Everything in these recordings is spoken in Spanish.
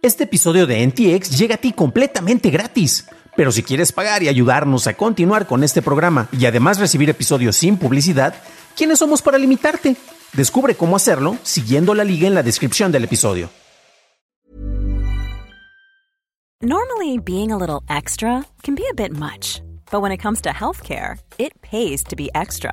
Este episodio de NTX llega a ti completamente gratis. Pero si quieres pagar y ayudarnos a continuar con este programa y además recibir episodios sin publicidad, ¿quiénes somos para limitarte? Descubre cómo hacerlo siguiendo la liga en la descripción del episodio. Normally, being a little extra can be a bit much, but when it comes to healthcare, it pays to be extra.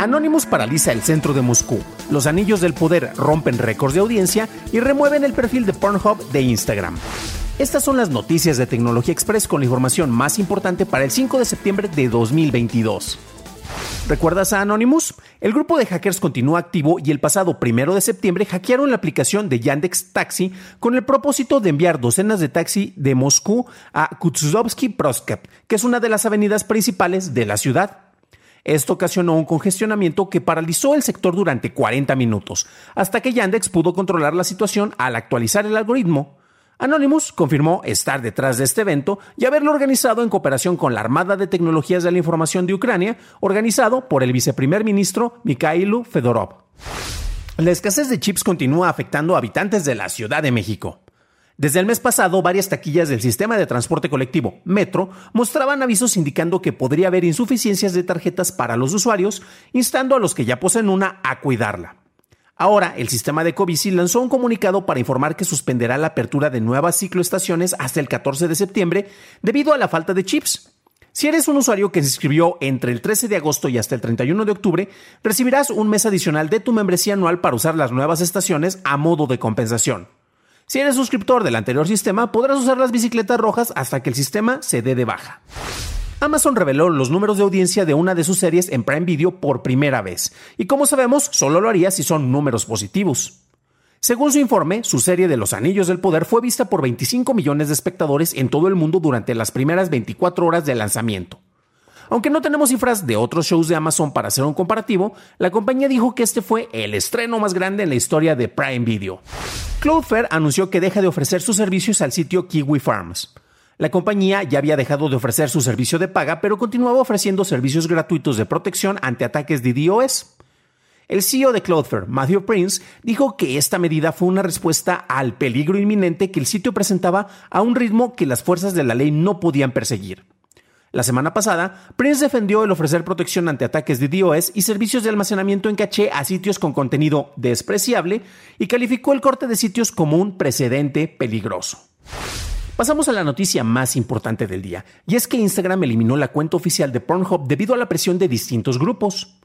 Anonymous paraliza el centro de Moscú. Los anillos del poder rompen récords de audiencia y remueven el perfil de Pornhub de Instagram. Estas son las noticias de Tecnología Express con la información más importante para el 5 de septiembre de 2022. ¿Recuerdas a Anonymous? El grupo de hackers continúa activo y el pasado 1 de septiembre hackearon la aplicación de Yandex Taxi con el propósito de enviar docenas de taxi de Moscú a Kutzovsky Proskep, que es una de las avenidas principales de la ciudad. Esto ocasionó un congestionamiento que paralizó el sector durante 40 minutos, hasta que Yandex pudo controlar la situación al actualizar el algoritmo. Anonymous confirmó estar detrás de este evento y haberlo organizado en cooperación con la Armada de Tecnologías de la Información de Ucrania, organizado por el viceprimer ministro Mikhailo Fedorov. La escasez de chips continúa afectando a habitantes de la Ciudad de México. Desde el mes pasado, varias taquillas del sistema de transporte colectivo Metro mostraban avisos indicando que podría haber insuficiencias de tarjetas para los usuarios, instando a los que ya poseen una a cuidarla. Ahora, el sistema de Covici lanzó un comunicado para informar que suspenderá la apertura de nuevas cicloestaciones hasta el 14 de septiembre debido a la falta de chips. Si eres un usuario que se inscribió entre el 13 de agosto y hasta el 31 de octubre, recibirás un mes adicional de tu membresía anual para usar las nuevas estaciones a modo de compensación. Si eres suscriptor del anterior sistema, podrás usar las bicicletas rojas hasta que el sistema se dé de baja. Amazon reveló los números de audiencia de una de sus series en Prime Video por primera vez, y como sabemos, solo lo haría si son números positivos. Según su informe, su serie de Los Anillos del Poder fue vista por 25 millones de espectadores en todo el mundo durante las primeras 24 horas de lanzamiento. Aunque no tenemos cifras de otros shows de Amazon para hacer un comparativo, la compañía dijo que este fue el estreno más grande en la historia de Prime Video. Cloudflare anunció que deja de ofrecer sus servicios al sitio Kiwi Farms. La compañía ya había dejado de ofrecer su servicio de paga, pero continuaba ofreciendo servicios gratuitos de protección ante ataques de DOS. El CEO de Cloudflare, Matthew Prince, dijo que esta medida fue una respuesta al peligro inminente que el sitio presentaba a un ritmo que las fuerzas de la ley no podían perseguir. La semana pasada, Prince defendió el ofrecer protección ante ataques de DOS y servicios de almacenamiento en caché a sitios con contenido despreciable y calificó el corte de sitios como un precedente peligroso. Pasamos a la noticia más importante del día, y es que Instagram eliminó la cuenta oficial de Pornhub debido a la presión de distintos grupos.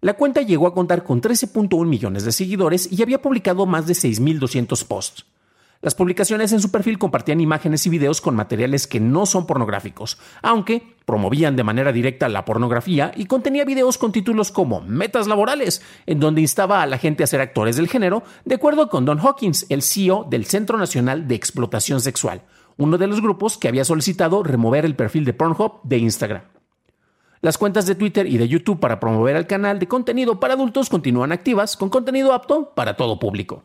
La cuenta llegó a contar con 13.1 millones de seguidores y había publicado más de 6.200 posts. Las publicaciones en su perfil compartían imágenes y videos con materiales que no son pornográficos, aunque promovían de manera directa la pornografía y contenía videos con títulos como Metas laborales, en donde instaba a la gente a ser actores del género, de acuerdo con Don Hawkins, el CEO del Centro Nacional de Explotación Sexual, uno de los grupos que había solicitado remover el perfil de Pornhub de Instagram. Las cuentas de Twitter y de YouTube para promover el canal de contenido para adultos continúan activas con contenido apto para todo público.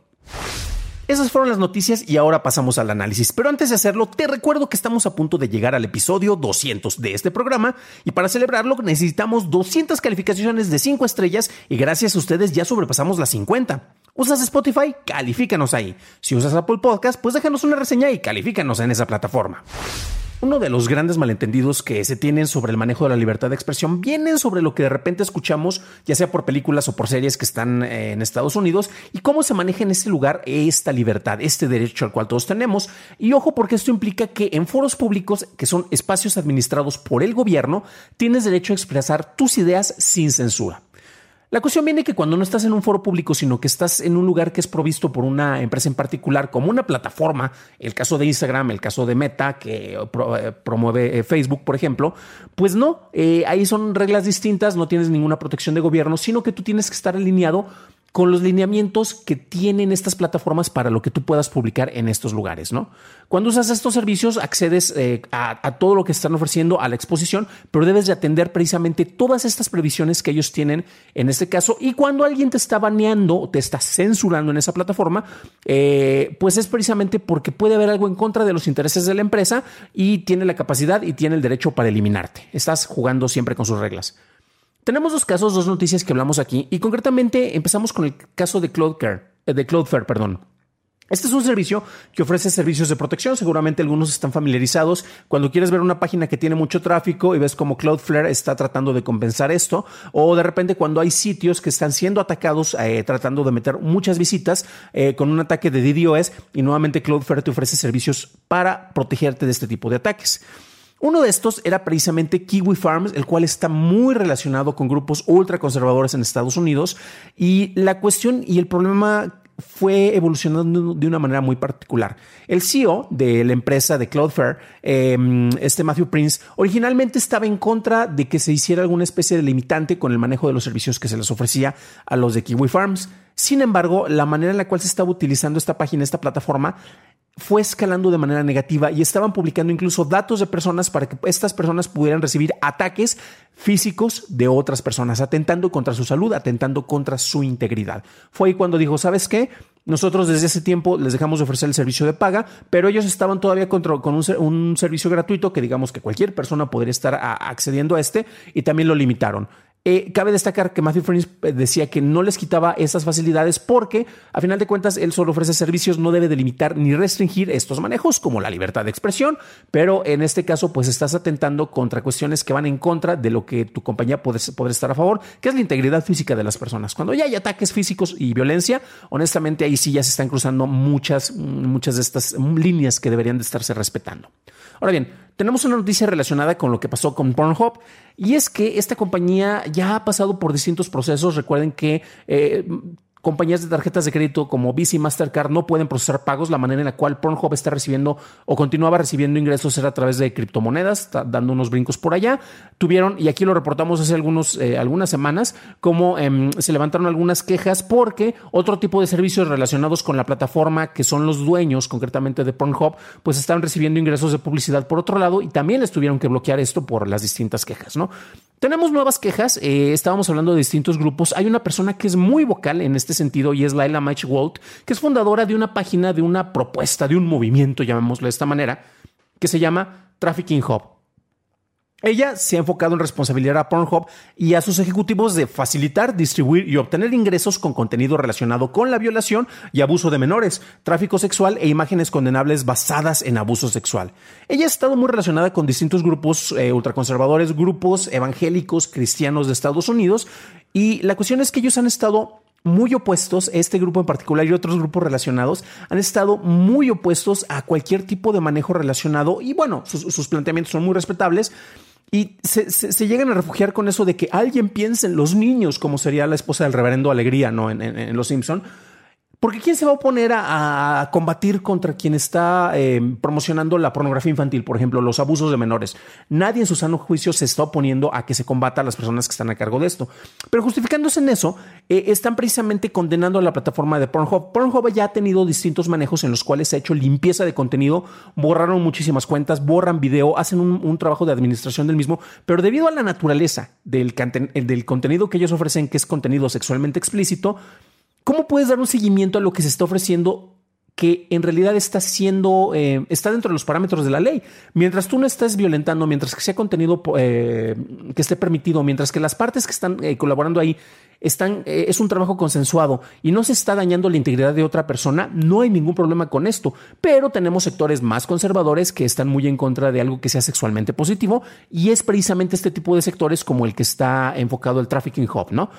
Esas fueron las noticias y ahora pasamos al análisis. Pero antes de hacerlo, te recuerdo que estamos a punto de llegar al episodio 200 de este programa y para celebrarlo necesitamos 200 calificaciones de 5 estrellas y gracias a ustedes ya sobrepasamos las 50. ¿Usas Spotify? Califícanos ahí. Si usas Apple Podcast, pues déjanos una reseña y califícanos en esa plataforma. Uno de los grandes malentendidos que se tienen sobre el manejo de la libertad de expresión vienen sobre lo que de repente escuchamos, ya sea por películas o por series que están eh, en Estados Unidos, y cómo se maneja en ese lugar esta libertad, este derecho al cual todos tenemos. Y ojo, porque esto implica que en foros públicos, que son espacios administrados por el gobierno, tienes derecho a expresar tus ideas sin censura. La cuestión viene que cuando no estás en un foro público, sino que estás en un lugar que es provisto por una empresa en particular, como una plataforma, el caso de Instagram, el caso de Meta, que eh, promueve eh, Facebook, por ejemplo, pues no, eh, ahí son reglas distintas, no tienes ninguna protección de gobierno, sino que tú tienes que estar alineado con los lineamientos que tienen estas plataformas para lo que tú puedas publicar en estos lugares, ¿no? Cuando usas estos servicios, accedes eh, a, todo lo que están ofreciendo a la exposición, pero debes de atender precisamente todas estas previsiones que ellos tienen en este caso. Y cuando alguien te está baneando o te está censurando en esa plataforma, eh, pues es precisamente porque puede haber algo en contra de los intereses de la empresa y tiene la capacidad y tiene el derecho para eliminarte. Estás jugando siempre con sus reglas. Tenemos dos casos, dos noticias que hablamos aquí y concretamente empezamos con el caso de Cloudflare, eh, de Cloudflare, perdón. Este es un servicio que ofrece servicios de protección. Seguramente algunos están familiarizados. Cuando quieres ver una página que tiene mucho tráfico y ves como Cloudflare está tratando de compensar esto, o de repente cuando hay sitios que están siendo atacados eh, tratando de meter muchas visitas eh, con un ataque de DDoS y nuevamente Cloudflare te ofrece servicios para protegerte de este tipo de ataques. Uno de estos era precisamente Kiwi Farms, el cual está muy relacionado con grupos ultraconservadores en Estados Unidos. Y la cuestión y el problema fue evolucionando de una manera muy particular. El CEO de la empresa de Cloudflare, em, este Matthew Prince, originalmente estaba en contra de que se hiciera alguna especie de limitante con el manejo de los servicios que se les ofrecía a los de Kiwi Farms. Sin embargo, la manera en la cual se estaba utilizando esta página, esta plataforma, fue escalando de manera negativa y estaban publicando incluso datos de personas para que estas personas pudieran recibir ataques físicos de otras personas, atentando contra su salud, atentando contra su integridad. Fue ahí cuando dijo, ¿sabes qué? Nosotros desde ese tiempo les dejamos de ofrecer el servicio de paga, pero ellos estaban todavía con, un, servicio gratuito que digamos que cualquier persona podría estar accediendo a este y también lo limitaron. Eh, cabe destacar que Matthew Prince eh, decía que no les quitaba esas facilidades porque, a final de cuentas, él solo ofrece servicios, no debe delimitar ni restringir estos manejos, como la libertad de expresión, pero en este caso, pues estás atentando contra cuestiones que van en contra de lo que tu compañía puede, estar a favor, que es la integridad física de las personas. Cuando ya hay ataques físicos y violencia, honestamente ahí sí ya se están cruzando muchas, muchas de estas líneas que deberían de estarse respetando. Ahora bien, tenemos una noticia relacionada con lo que pasó con Pornhub y es que esta compañía ya ha pasado por distintos procesos. Recuerden que eh, compañías de tarjetas de crédito como Visa y Mastercard no pueden procesar pagos. La manera en la cual Pornhub está recibiendo o continuaba recibiendo ingresos era a través de criptomonedas, dando unos brincos por allá. Tuvieron, y aquí lo reportamos hace algunos, eh, algunas semanas, como em, se levantaron algunas quejas porque otro tipo de servicios relacionados con la plataforma, que son los dueños concretamente de Pornhub, pues estaban recibiendo ingresos de publicidad por otro lado y también les tuvieron que bloquear esto por las distintas quejas, ¿no? Tenemos nuevas quejas. Eh, estábamos hablando de distintos grupos. Hay una persona que es muy vocal en este sentido y es Laila Mach Walt, que es fundadora de una página, de una propuesta, de un movimiento, llamémoslo de esta manera, que se llama Trafficking Hub. Ella se ha enfocado en responsabilidad a Pornhub y a sus ejecutivos de facilitar, distribuir y obtener ingresos con contenido relacionado con la violación y abuso de menores, tráfico sexual e imágenes condenables basadas en abuso sexual. Ella ha estado muy relacionada con distintos grupos eh, ultraconservadores, grupos evangélicos cristianos de Estados Unidos y la cuestión es que ellos han estado muy opuestos, este grupo en particular y otros grupos relacionados han estado muy opuestos a cualquier tipo de manejo relacionado. Y bueno, sus planteamientos son muy respetables. Y se, llegan a refugiar con eso de que alguien piense en los niños, como sería la esposa del reverendo Alegría, ¿no? En, en Los Simpson porque ¿quién se va a oponer a, combatir contra quien está eh, promocionando la pornografía infantil, por ejemplo, los abusos de menores? Nadie en su sano juicio se está oponiendo a que se combata a las personas que están a cargo de esto. Pero justificándose en eso, eh, están precisamente condenando a la plataforma de Pornhub. Pornhub ya ha tenido distintos manejos en los cuales se ha hecho limpieza de contenido, borraron muchísimas cuentas, borran video, hacen un, trabajo de administración del mismo, pero debido a la naturaleza del, del contenido que ellos ofrecen, que es contenido sexualmente explícito, ¿Cómo puedes dar un seguimiento a lo que se está ofreciendo que en realidad está siendo, eh, está dentro de los parámetros de la ley. Mientras tú no estés violentando, mientras que sea contenido eh, que esté permitido, mientras que las partes que están eh, colaborando ahí están, es un trabajo consensuado y no se está dañando la integridad de otra persona, no hay ningún problema con esto. Pero tenemos sectores más conservadores que están muy en contra de algo que sea sexualmente positivo y es precisamente este tipo de sectores como el que está enfocado el trafficking hub, ¿no?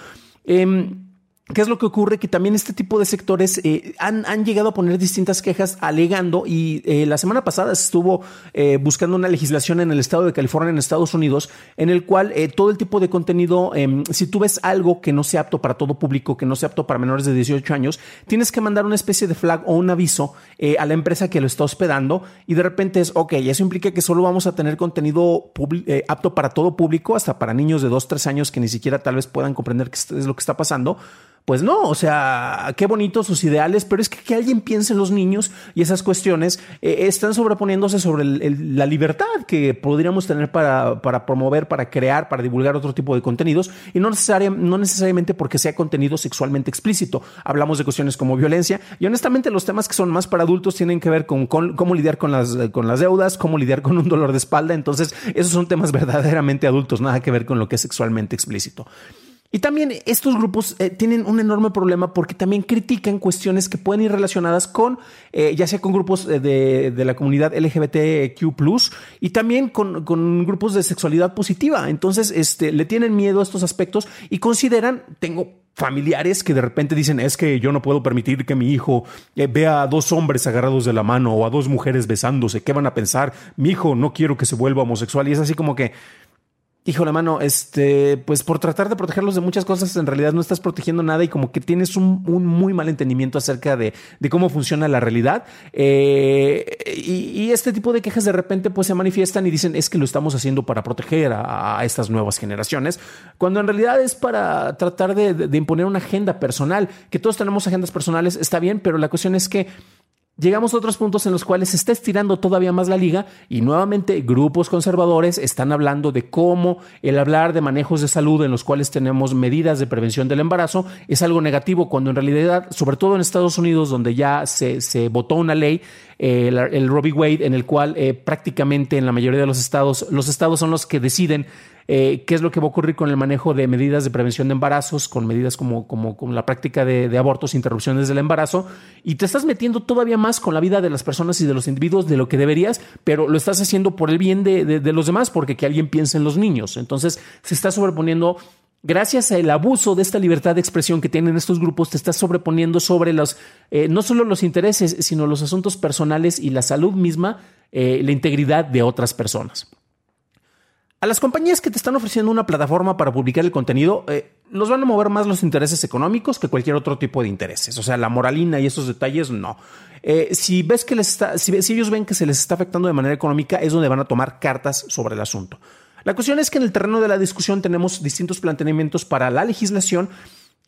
¿Qué es lo que ocurre? Que también este tipo de sectores eh, han, llegado a poner distintas quejas alegando y eh, la semana pasada estuvo eh, buscando una legislación en el estado de California, en Estados Unidos, en el cual todo el tipo de contenido, em, si tú ves algo que no sea apto para todo público, que no sea apto para menores de 18 años, tienes que mandar una especie de flag o un aviso a la empresa que lo está hospedando y de repente es, ok, eso implica que solo vamos a tener contenido apto para todo público, hasta para niños de 2, 3 años que ni siquiera tal vez puedan comprender qué es lo que está pasando Pues no, o sea, qué bonitos sus ideales, pero es que, que alguien piense en los niños y esas cuestiones eh, están sobreponiéndose sobre la libertad que podríamos tener para, para, promover, para crear, para divulgar otro tipo de contenidos y no, necesariamente porque sea contenido sexualmente explícito. Hablamos de cuestiones como violencia y honestamente los temas que son más para adultos tienen que ver con, con cómo lidiar con las, con las deudas, cómo lidiar con un dolor de espalda. Entonces, esos son temas verdaderamente adultos, nada que ver con lo que es sexualmente explícito. Y también estos grupos eh, tienen un enorme problema porque también critican cuestiones que pueden ir relacionadas con, eh, ya sea con grupos eh, de, la comunidad LGBTQ, y también con, con, grupos de sexualidad positiva. Entonces, este, le tienen miedo a estos aspectos y consideran, tengo familiares que de repente dicen es que yo no puedo permitir que mi hijo vea a dos hombres agarrados de la mano o a dos mujeres besándose. ¿Qué van a pensar? Mi hijo no quiero que se vuelva homosexual. Y es así como que Hijo la mano, este, pues por tratar de protegerlos de muchas cosas, en realidad no estás protegiendo nada y como que tienes un, muy mal entendimiento acerca de, cómo funciona la realidad. Eh, y, este tipo de quejas de repente pues se manifiestan y dicen es que lo estamos haciendo para proteger a, estas nuevas generaciones, cuando en realidad es para tratar de imponer una agenda personal, que todos tenemos agendas personales, está bien, pero la cuestión es que llegamos a otros puntos en los cuales se está estirando todavía más la liga y nuevamente grupos conservadores están hablando de cómo el hablar de manejos de salud en los cuales tenemos medidas de prevención del embarazo es algo negativo cuando en realidad, sobre todo en Estados Unidos, donde ya se, se votó una ley, eh, el, Robbie Wade, en el cual eh, prácticamente en la mayoría de los estados, los estados son los que deciden eh, qué es lo que va a ocurrir con el manejo de medidas de prevención de embarazos, con medidas como, como, la práctica de, abortos, interrupciones del embarazo, y te estás metiendo todavía más con la vida de las personas y de los individuos de lo que deberías, pero lo estás haciendo por el bien de, los demás, porque que alguien piense en los niños. Entonces se está sobreponiendo gracias al abuso de esta libertad de expresión que tienen estos grupos, te estás sobreponiendo sobre los, eh, no solo los intereses, sino los asuntos personales y la salud misma, eh, la integridad de otras personas. A las compañías que te están ofreciendo una plataforma para publicar el contenido, eh, los van a mover más los intereses económicos que cualquier otro tipo de intereses. O sea, la moralina y esos detalles, no. Eh, si ves que les está, si, si ellos ven que se les está afectando de manera económica, es donde van a tomar cartas sobre el asunto. La cuestión es que en el terreno de la discusión tenemos distintos planteamientos para la legislación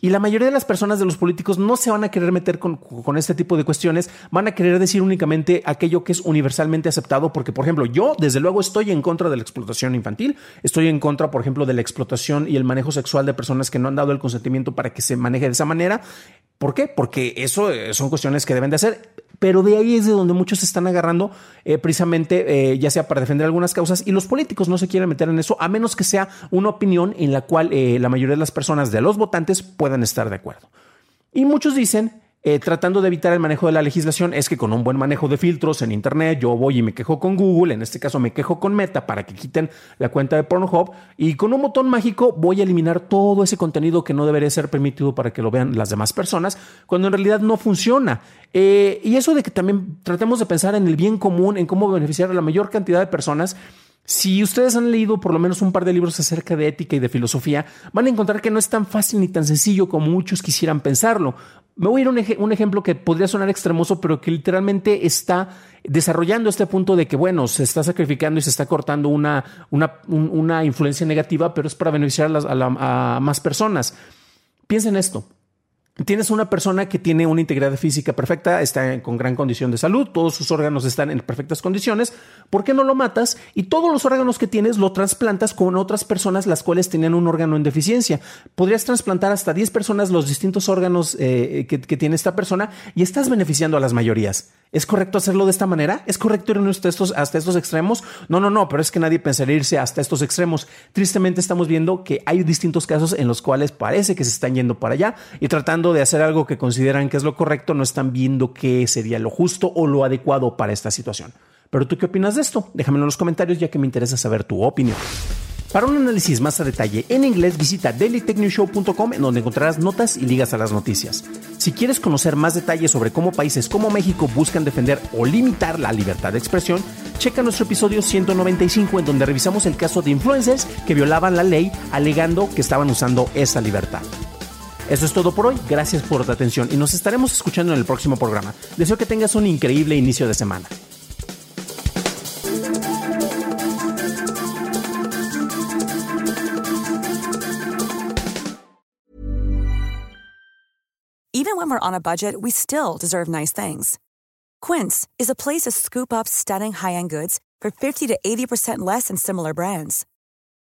y la mayoría de las personas de los políticos no se van a querer meter con, este tipo de cuestiones, van a querer decir únicamente aquello que es universalmente aceptado, porque, por ejemplo, yo desde luego estoy en contra de la explotación infantil, estoy en contra, por ejemplo, de la explotación y el manejo sexual de personas que no han dado el consentimiento para que se maneje de esa manera. ¿Por qué? Porque eso eh, son cuestiones que deben de hacer pero de ahí es de donde muchos se están agarrando eh, precisamente eh, ya sea para defender algunas causas y los políticos no se quieren meter en eso a menos que sea una opinión en la cual eh, la mayoría de las personas de los votantes puedan estar de acuerdo. Y muchos dicen eh, tratando de evitar el manejo de la legislación es que con un buen manejo de filtros en Internet yo voy y me quejo con Google, en este caso me quejo con Meta para que quiten la cuenta de Pornhub y con un botón mágico voy a eliminar todo ese contenido que no debería ser permitido para que lo vean las demás personas, cuando en realidad no funciona. Eh, y eso de que también tratemos de pensar en el bien común, en cómo beneficiar a la mayor cantidad de personas, si ustedes han leído por lo menos un par de libros acerca de ética y de filosofía, van a encontrar que no es tan fácil ni tan sencillo como muchos quisieran pensarlo. Me voy a ir a un, ejemplo que podría sonar extremoso, pero que literalmente está desarrollando este punto de que, bueno, se está sacrificando y se está cortando una, una, influencia negativa, pero es para beneficiar a, a más personas. Piensen esto. Tienes una persona que tiene una integridad física perfecta, está con gran condición de salud, todos sus órganos están en perfectas condiciones. ¿Por qué no lo matas? Y todos los órganos que tienes lo trasplantas con otras personas las cuales tienen un órgano en deficiencia. Podrías trasplantar hasta 10 personas los distintos órganos eh, que, tiene esta persona y estás beneficiando a las mayorías. ¿Es correcto hacerlo de esta manera? ¿Es correcto ir hasta estos, hasta estos extremos? No, no, no, pero es que nadie pensaría irse hasta estos extremos. Tristemente estamos viendo que hay distintos casos en los cuales parece que se están yendo para allá y tratando de hacer algo que consideran que es lo correcto, no están viendo qué sería lo justo o lo adecuado para esta situación. Pero tú qué opinas de esto? Déjamelo en los comentarios ya que me interesa saber tu opinión. Para un análisis más a detalle en inglés, visita dailytechnewshow.com en donde encontrarás notas y ligas a las noticias. Si quieres conocer más detalles sobre cómo países como México buscan defender o limitar la libertad de expresión, checa nuestro episodio 195 en donde revisamos el caso de influencers que violaban la ley alegando que estaban usando esa libertad. Eso es todo por hoy, gracias por tu atención y nos estaremos escuchando en el próximo programa. Deseo que tengas un increíble inicio de semana. Even when we're on a budget, we still deserve nice things. Quince is a place to scoop up stunning high-end goods for 50 to 80% less than similar brands.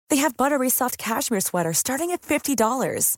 They have buttery soft cashmere sweaters starting at $50,